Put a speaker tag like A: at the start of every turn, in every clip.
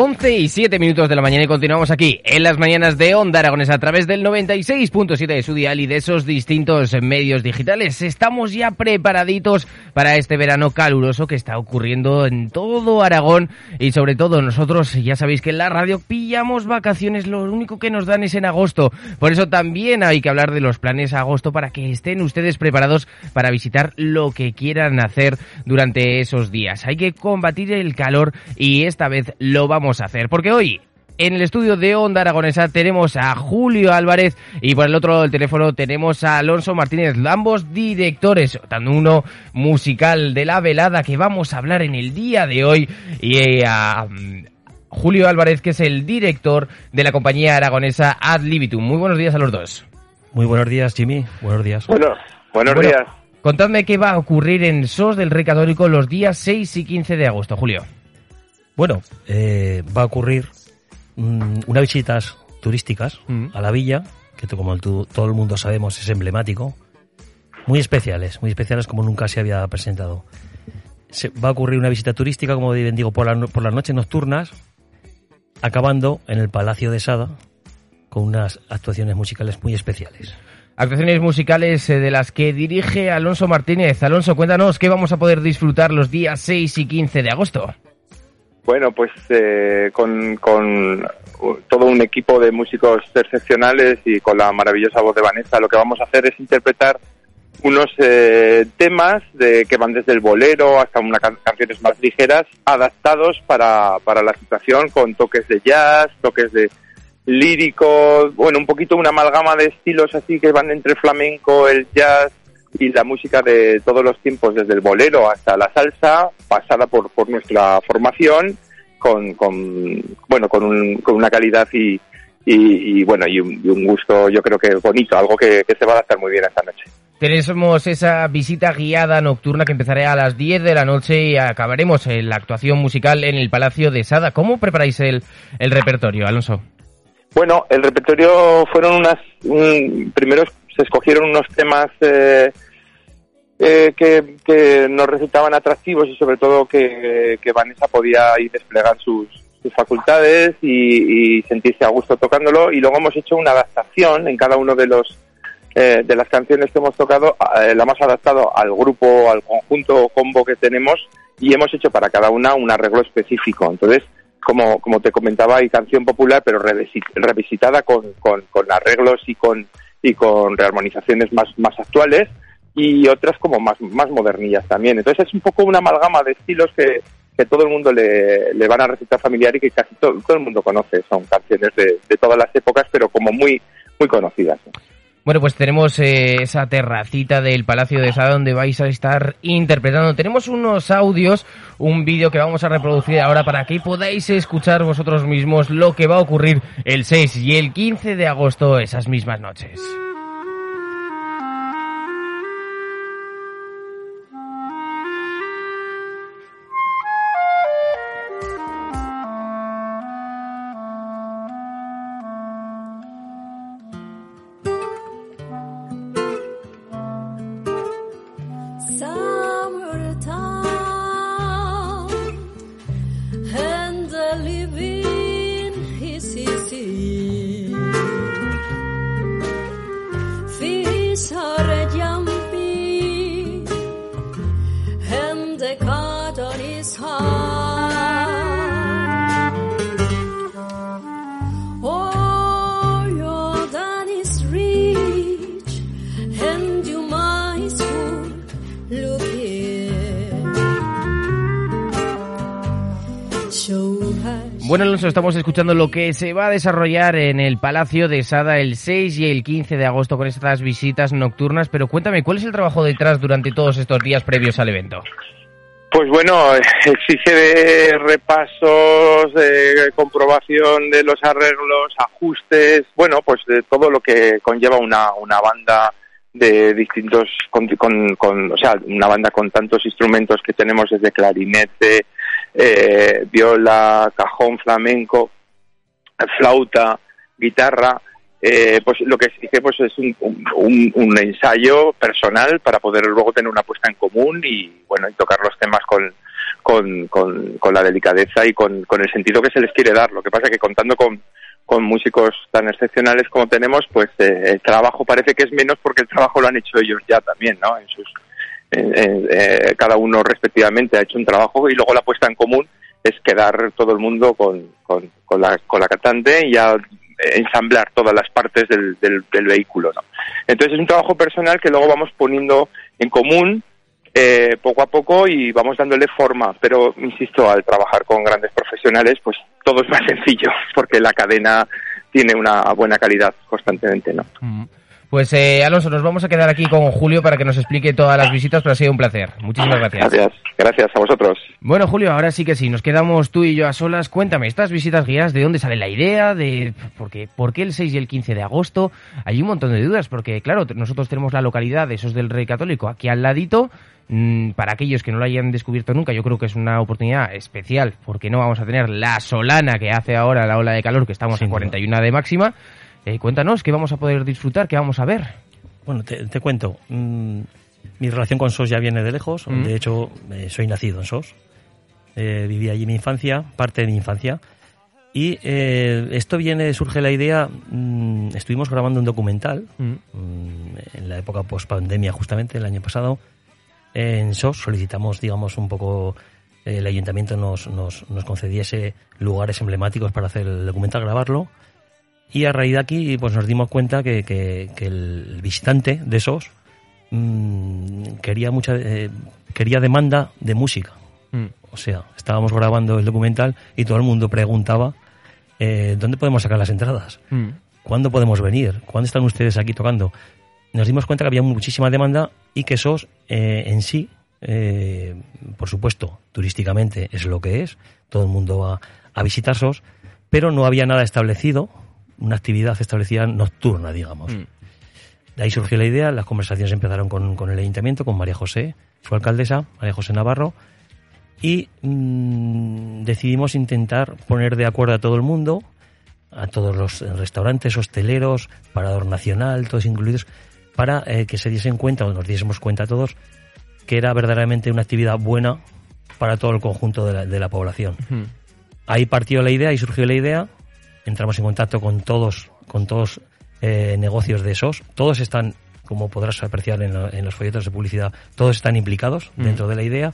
A: 11 y 7 minutos de la mañana y continuamos aquí en las mañanas de Onda Aragones a través del 96.7 de su dial y de esos distintos medios digitales. Estamos ya preparaditos para este verano caluroso que está ocurriendo en todo Aragón y sobre todo nosotros ya sabéis que en la radio pillamos vacaciones, lo único que nos dan es en agosto. Por eso también hay que hablar de los planes agosto para que estén ustedes preparados para visitar lo que quieran hacer durante esos días. Hay que combatir el calor y esta vez lo vamos a hacer. Porque hoy en el estudio de Onda Aragonesa tenemos a Julio Álvarez y por el otro lado del teléfono tenemos a Alonso Martínez, ambos directores, tanto uno musical de la velada que vamos a hablar en el día de hoy y eh, a mm, Julio Álvarez que es el director de la compañía aragonesa Ad Libitum. Muy buenos días a los dos.
B: Muy buenos días, Jimmy. Buenos días.
C: Bueno, buenos
A: Bueno,
C: días.
A: Contadme qué va a ocurrir en SOS del Rey Católico los días 6 y 15 de agosto, Julio.
B: Bueno, eh, va a ocurrir mm, unas visitas turísticas
A: Mm.
B: a la villa, que como tú- todo el mundo sabemos es emblemático, muy especiales, muy especiales como nunca se había presentado. Se- va a ocurrir una visita turística, como bien digo, por, la por las noches nocturnas, acabando en el Palacio de Sada con unas actuaciones musicales muy especiales.
A: Actuaciones musicales eh, de las que dirige Alonso Martínez. Alonso, cuéntanos qué vamos a poder disfrutar los días 6 y 15 de agosto.
C: Bueno, pues eh, con, con uh, todo un equipo de músicos excepcionales y con la maravillosa voz de Vanessa, lo que vamos a hacer es interpretar unos eh, temas de, que van desde el bolero hasta unas canciones más ligeras, adaptados para, para la situación con toques de jazz, toques de lírico, bueno, un poquito una amalgama de estilos así que van entre flamenco, el jazz y la música de todos los tiempos, desde el bolero hasta la salsa, pasada por, por nuestra formación, con, con bueno, con, un- con una calidad y, y, y, bueno, y un, y un gusto, yo creo que bonito, algo que, que se va a adaptar muy bien esta noche.
A: Tenemos esa visita guiada nocturna que empezará a las 10 de la noche y acabaremos en la actuación musical en el Palacio de Sada. ¿Cómo preparáis el, el repertorio, Alonso?
C: Bueno, el repertorio fueron unas. un- primero se escogieron unos temas eh, eh, que, que nos resultaban atractivos y sobre todo que, Vanessa podía ahí desplegar sus, sus facultades y, sentirse a gusto tocándolo. Y luego hemos hecho una adaptación en cada uno de los eh, de las canciones que hemos tocado, eh, la hemos adaptado al grupo, al conjunto o combo que tenemos y hemos hecho para cada una un arreglo específico. Entonces, como, como te comentaba, hay canción popular, pero revisi- revisitada con, con, con arreglos y con, y con rearmonizaciones más, más actuales y otras como más, más modernillas también. Entonces es un poco una amalgama de estilos que, que todo el mundo le, le van a resultar familiar y que casi todo, el mundo conoce. Son canciones de, de todas las épocas, pero como muy, muy conocidas.
A: Bueno, pues tenemos eh, esa terracita del Palacio de Sada donde vais a estar interpretando. Tenemos unos audios, un vídeo que vamos a reproducir ahora para que podáis escuchar vosotros mismos lo que va a ocurrir el 6 y el 15 de agosto esas mismas noches.
D: So.
A: Bueno, Alonso, estamos escuchando lo que se va a desarrollar en el Palacio de Sada el 6 y el 15 de agosto con estas visitas nocturnas, pero cuéntame, ¿cuál es el trabajo detrás durante todos estos días previos al evento?
C: Pues bueno, exige de repasos, de comprobación de los arreglos, ajustes, bueno, pues de todo lo que conlleva una, una banda de distintos, con, con, o sea, una banda con tantos instrumentos que tenemos desde clarinete, eh, viola, cajón flamenco, flauta, guitarra, eh, pues lo que exige pues es un, un, un ensayo personal para poder luego tener una puesta en común y bueno y tocar los temas con, con, con, la delicadeza y con, con el sentido que se les quiere dar. Lo que pasa es que contando con, músicos tan excepcionales como tenemos, pues eh, el trabajo parece que es menos porque el trabajo lo han hecho ellos ya también, ¿no? En sus, eh, cada uno respectivamente ha hecho un trabajo y luego la puesta en común es quedar todo el mundo con, con, la, con la cantante y ya ensamblar todas las partes del, del, vehículo. ¿no? Entonces es un trabajo personal que luego vamos poniendo en común eh, poco a poco y vamos dándole forma. Pero, insisto, al trabajar con grandes profesionales, pues todo es más sencillo porque la cadena tiene una buena calidad constantemente. ¿no?
A: Pues eh, Alonso, nos vamos a quedar aquí con Julio para que nos explique todas las visitas, pero ha sido un placer. Muchísimas gracias.
C: Gracias, gracias a vosotros.
A: Bueno, Julio, ahora sí que sí, nos quedamos tú y yo a solas. Cuéntame, estas visitas guiadas, ¿de dónde sale la idea? De ¿Por qué, por qué el 6 y el 15 de agosto? Hay un montón de dudas, porque claro, nosotros tenemos la localidad de esos del Rey Católico aquí al ladito. Mm, Para aquellos que no lo hayan descubierto nunca, yo creo que es una oportunidad especial, porque no vamos a tener la solana que hace ahora la ola de calor, que estamos a
B: duda.
A: 41 de máxima. Eh, cuéntanos, ¿qué vamos a poder disfrutar? ¿Qué vamos a ver?
B: Bueno, te, te cuento. mm, mi relación con SOS ya viene de lejos.
A: Mm.
B: De hecho, eh, soy nacido en SOS. Eh, viví allí mi infancia, parte de mi infancia. Y eh, esto viene, surge la idea. mm, estuvimos grabando un documental en la época post-pandemia, justamente el año pasado. En SOS solicitamos, digamos, un poco. el ayuntamiento nos, nos, nos concediese lugares emblemáticos para hacer el documental, grabarlo. Y a raíz de aquí, pues nos dimos cuenta que, que- que el visitante de esos mm, quería mucha eh, quería demanda de música. O sea, estábamos grabando el documental y todo el mundo preguntaba eh, dónde podemos sacar las entradas, cuándo podemos venir, cuándo están ustedes aquí tocando. Nos dimos cuenta que había muchísima demanda y que SOS eh, en sí, eh, por supuesto, turísticamente es lo que es, todo el mundo va a visitar SOS, pero no había nada establecido, una actividad establecida nocturna, digamos. De ahí surgió la idea, las conversaciones empezaron con, con el ayuntamiento, con María José, su alcaldesa, María José Navarro, y mm, decidimos intentar poner de acuerdo a todo el mundo, a todos los restaurantes, hosteleros, Parador Nacional, todos incluidos, para eh, que se diesen cuenta, o nos diésemos cuenta todos, que era verdaderamente una actividad buena para todo el conjunto de la, de la población. Ahí partió la idea y surgió la idea. Entramos en contacto con todos, con todos eh, negocios de SOS. Todos están, como podrás apreciar en, lo- en los folletos de publicidad, todos están implicados
A: Mm.
B: dentro de la idea.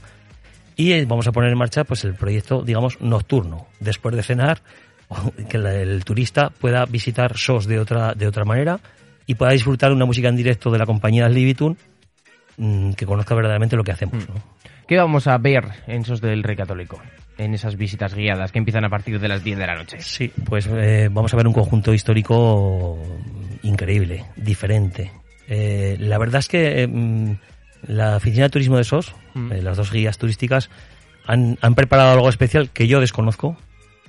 B: Y eh, vamos a poner en marcha pues el proyecto, digamos, nocturno. Después de cenar, que el turista pueda visitar SOS de otra, de otra manera y pueda disfrutar una música en directo de la compañía Libitun mm, que conozca verdaderamente lo que hacemos. ¿no?
A: ¿Qué vamos a ver en esos del Rey Católico? En esas visitas guiadas que empiezan a partir de las 10 de la noche.
B: Sí, pues eh, vamos a ver un conjunto histórico increíble, diferente. Eh, la verdad es que eh, mm, la Oficina de Turismo de SOS,
A: Mm.
B: las dos guías turísticas, han, han preparado algo especial que yo desconozco.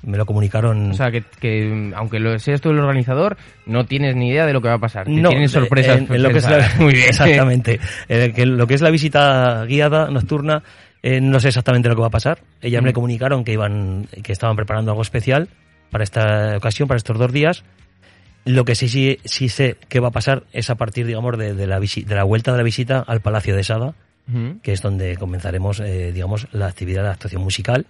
B: Me lo comunicaron.
A: O sea, que, que, aunque lo seas tú el organizador, no tienes ni idea de lo que va a pasar.
B: No,
A: tienes sorpresas.
B: en- en lo que es la-
A: pensadas. Muy bien.
B: Exactamente. Que lo que es la visita guiada nocturna, eh, no sé exactamente lo que va a pasar. Ellas me
A: Mm.
B: comunicaron que iban, que estaban preparando algo especial para esta ocasión, para estos dos días. Lo que sí, sí, sí sé que va a pasar es a partir, digamos, de, de la, visi- de la vuelta de la visita al Palacio de Sada, que es donde comenzaremos, eh, digamos, la actividad de actuación musical,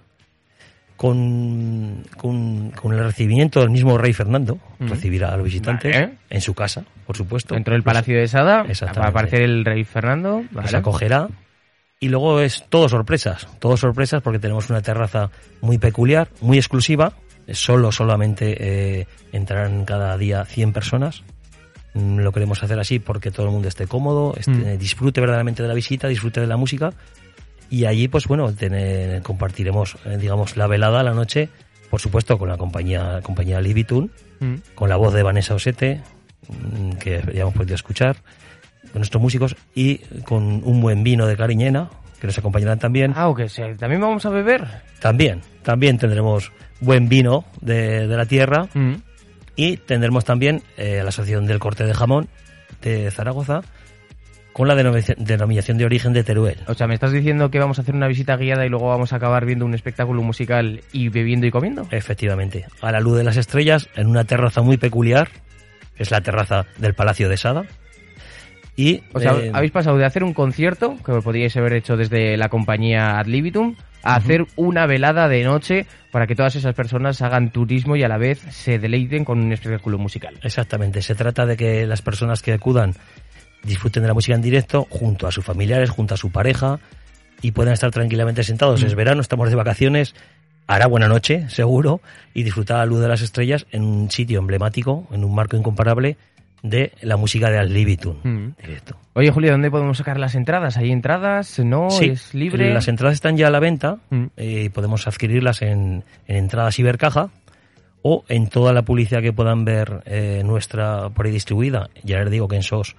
B: con, con, con el recibimiento del mismo rey Fernando, recibirá a los visitantes
A: Vale.
B: en su casa, por supuesto.
A: Dentro del Palacio de Sada va a aparecer el Rey Fernando. ¿vale?
B: acogerá. Y luego es todo sorpresas, todo sorpresas porque tenemos una terraza muy peculiar, muy exclusiva. Solo, solamente eh, entrarán cada día 100 personas. Mm, Lo queremos hacer así porque todo el mundo esté cómodo, esté-
A: Mm.
B: disfrute verdaderamente de la visita, disfrute de la música. Y allí, pues bueno, tener- compartiremos, eh, digamos, la velada, la noche, por supuesto con la compañía, compañía Libitun,
A: Mm.
B: con la voz de Vanessa Osete, que ya hemos podido escuchar, con nuestros músicos y con un buen vino de Cariñena, que nos acompañarán también.
A: Ah, o que sea, también vamos a beber.
B: También, también tendremos buen vino de, de la tierra
A: Mm.
B: y tendremos también eh, la Asociación del Corte de Jamón de Zaragoza con la denominación, denominación de origen de Teruel.
A: O sea, ¿me estás diciendo que vamos a hacer una visita guiada y luego vamos a acabar viendo un espectáculo musical y bebiendo y comiendo?
B: Efectivamente, a la luz de las estrellas, en una terraza muy peculiar, que es la terraza del Palacio de Sada. Y,
A: O sea,
B: eh,
A: habéis pasado de hacer un concierto, que podríais haber hecho desde la compañía Ad Libitum, a hacer una velada de noche para que todas esas personas hagan turismo y a la vez se deleiten con un espectáculo musical.
B: Exactamente, se trata de que las personas que acudan disfruten de la música en directo junto a sus familiares, junto a su pareja y puedan estar tranquilamente sentados. Es verano, estamos de vacaciones, hará buena noche, seguro, y disfrutar la luz de las estrellas en un sitio emblemático, en un marco incomparable de la música de Libitum.
A: Mm.
B: Directo.
A: Oye, Julio, ¿dónde podemos sacar las entradas? ¿Hay entradas? ¿No?
B: Sí,
A: ¿Es libre?
B: Las entradas están ya a la venta
A: Mm.
B: eh, y podemos adquirirlas en, en entradas Ibercaja o en toda la publicidad que puedan ver eh, nuestra por ahí distribuida. Ya les digo que en SOS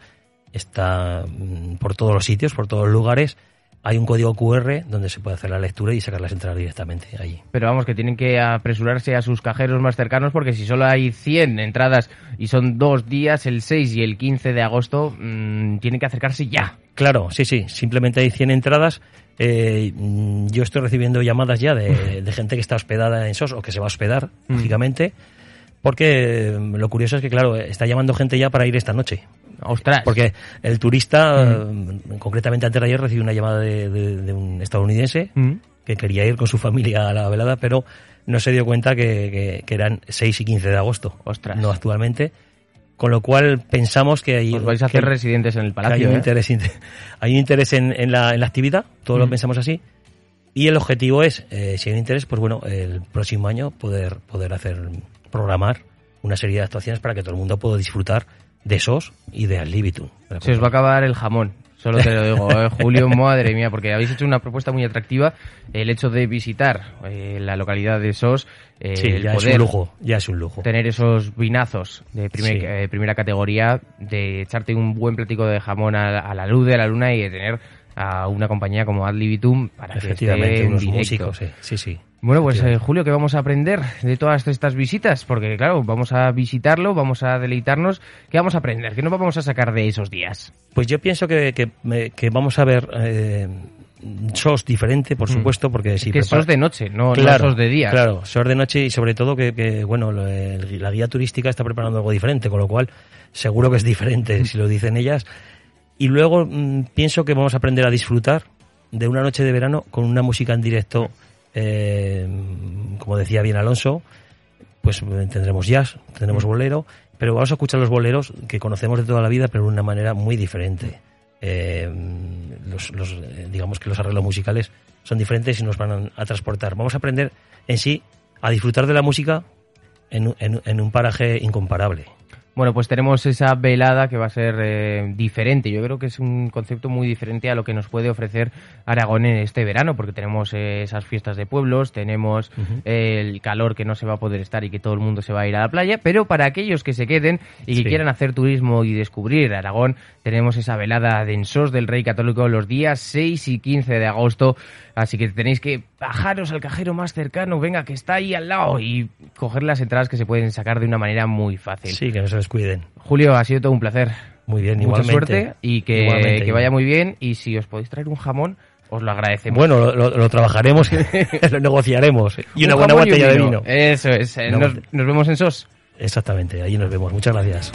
B: está mm, por todos los sitios, por todos los lugares. Hay un código QR donde se puede hacer la lectura y sacar las entradas directamente allí.
A: Pero vamos, que tienen que apresurarse a sus cajeros más cercanos porque si solo hay 100 entradas y son dos días, el 6 y el 15 de agosto, mm, tienen que acercarse ya.
B: Claro, sí, sí, simplemente hay 100 entradas. Eh, mm, yo estoy recibiendo llamadas ya de, de gente que está hospedada en SOS o que se va a hospedar,
A: Mm.
B: lógicamente, porque mm, lo curioso es que, claro, está llamando gente ya para ir esta noche.
A: Ostras.
B: Porque el turista, mm, concretamente antes de ayer, recibió una llamada de, de- de un estadounidense
A: Mm.
B: que quería ir con su familia a la velada, pero no se dio cuenta que, que- que eran 6 y 15 de agosto,
A: Ostras.
B: no actualmente. Con lo cual pensamos que ahí
A: Os vais a hacer residentes en el
B: que hay
A: palacio,
B: un
A: ¿eh?
B: interés, hay un interés en, en la, en la actividad, todos lo
A: Mm.
B: pensamos así. Y el objetivo es, eh, si hay un interés, pues bueno, el próximo año poder, poder hacer, programar una serie de actuaciones para que todo el mundo pueda disfrutar de SOS y de Al Libitum.
A: Se os va a acabar el jamón. Solo te lo digo, ¿eh? Julio, madre mía, porque habéis hecho una propuesta muy atractiva. El hecho de visitar eh, la localidad de SOS, eh,
B: Sí,
A: el
B: ya es
A: poder
B: un lujo, ya es un lujo.
A: tener esos vinazos de primer-
B: Sí.
A: eh, primera categoría, de echarte un buen platico de jamón a, a la luz de la luna y de tener a una compañía como Ad Libitum para que esté en
B: unos
A: directo.
B: músicos, sí, sí, sí.
A: Bueno, pues eh. Julio, ¿qué vamos a aprender de todas estas visitas? Porque claro, vamos a visitarlo, vamos a deleitarnos. ¿Qué vamos a aprender? ¿Qué nos vamos a sacar de esos días?
B: Pues yo pienso que, que, que vamos a ver eh, SOS diferente, por
A: Mm.
B: supuesto, porque si
A: que
B: prepara-
A: sos de noche, no, no
B: claro,
A: sos de día.
B: Claro, SOS de noche y sobre todo que, que, bueno, la guía turística está preparando algo diferente, con lo cual seguro que es diferente si lo dicen ellas. Y luego mm, pienso que vamos a aprender a disfrutar de una noche de verano con una música en directo, eh, como decía bien Alonso, pues eh, tendremos jazz, tendremos
A: Mm.
B: bolero, pero vamos a escuchar los boleros que conocemos de toda la vida, pero de una manera muy diferente. Eh, los, los, eh, digamos que los arreglos musicales son diferentes y nos van a, transportar. Vamos a aprender en sí a disfrutar de la música en, en un paraje incomparable.
A: Bueno, pues tenemos esa velada que va a ser eh, diferente. Yo creo que es un concepto muy diferente a lo que nos puede ofrecer Aragón en este verano, porque tenemos eh, esas fiestas de pueblos, tenemos eh, el calor que no se va a poder estar y que todo el mundo se va a ir a la playa, pero para aquellos que se queden y que
B: Sí.
A: quieran hacer turismo y descubrir Aragón, tenemos esa velada de Ensos del Rey Católico los días 6 y 15 de agosto, así que tenéis que bajaros al cajero más cercano, venga, que está ahí al lado, y coger las entradas que se pueden sacar de una manera muy fácil.
B: Sí, que no se descuiden.
A: Julio, ha sido todo un placer.
B: Muy bien,
A: Mucha
B: igualmente.
A: suerte y que,
B: Igualmente,
A: que vaya muy bien. Y si os podéis traer un jamón, os lo agradecemos.
B: Bueno, lo, lo- lo trabajaremos, lo negociaremos. Y una
A: Un
B: buena
A: y
B: botella de vino.
A: Eso es. eh, Nos, nos vemos en SOS.
B: Exactamente, allí nos vemos. Muchas gracias.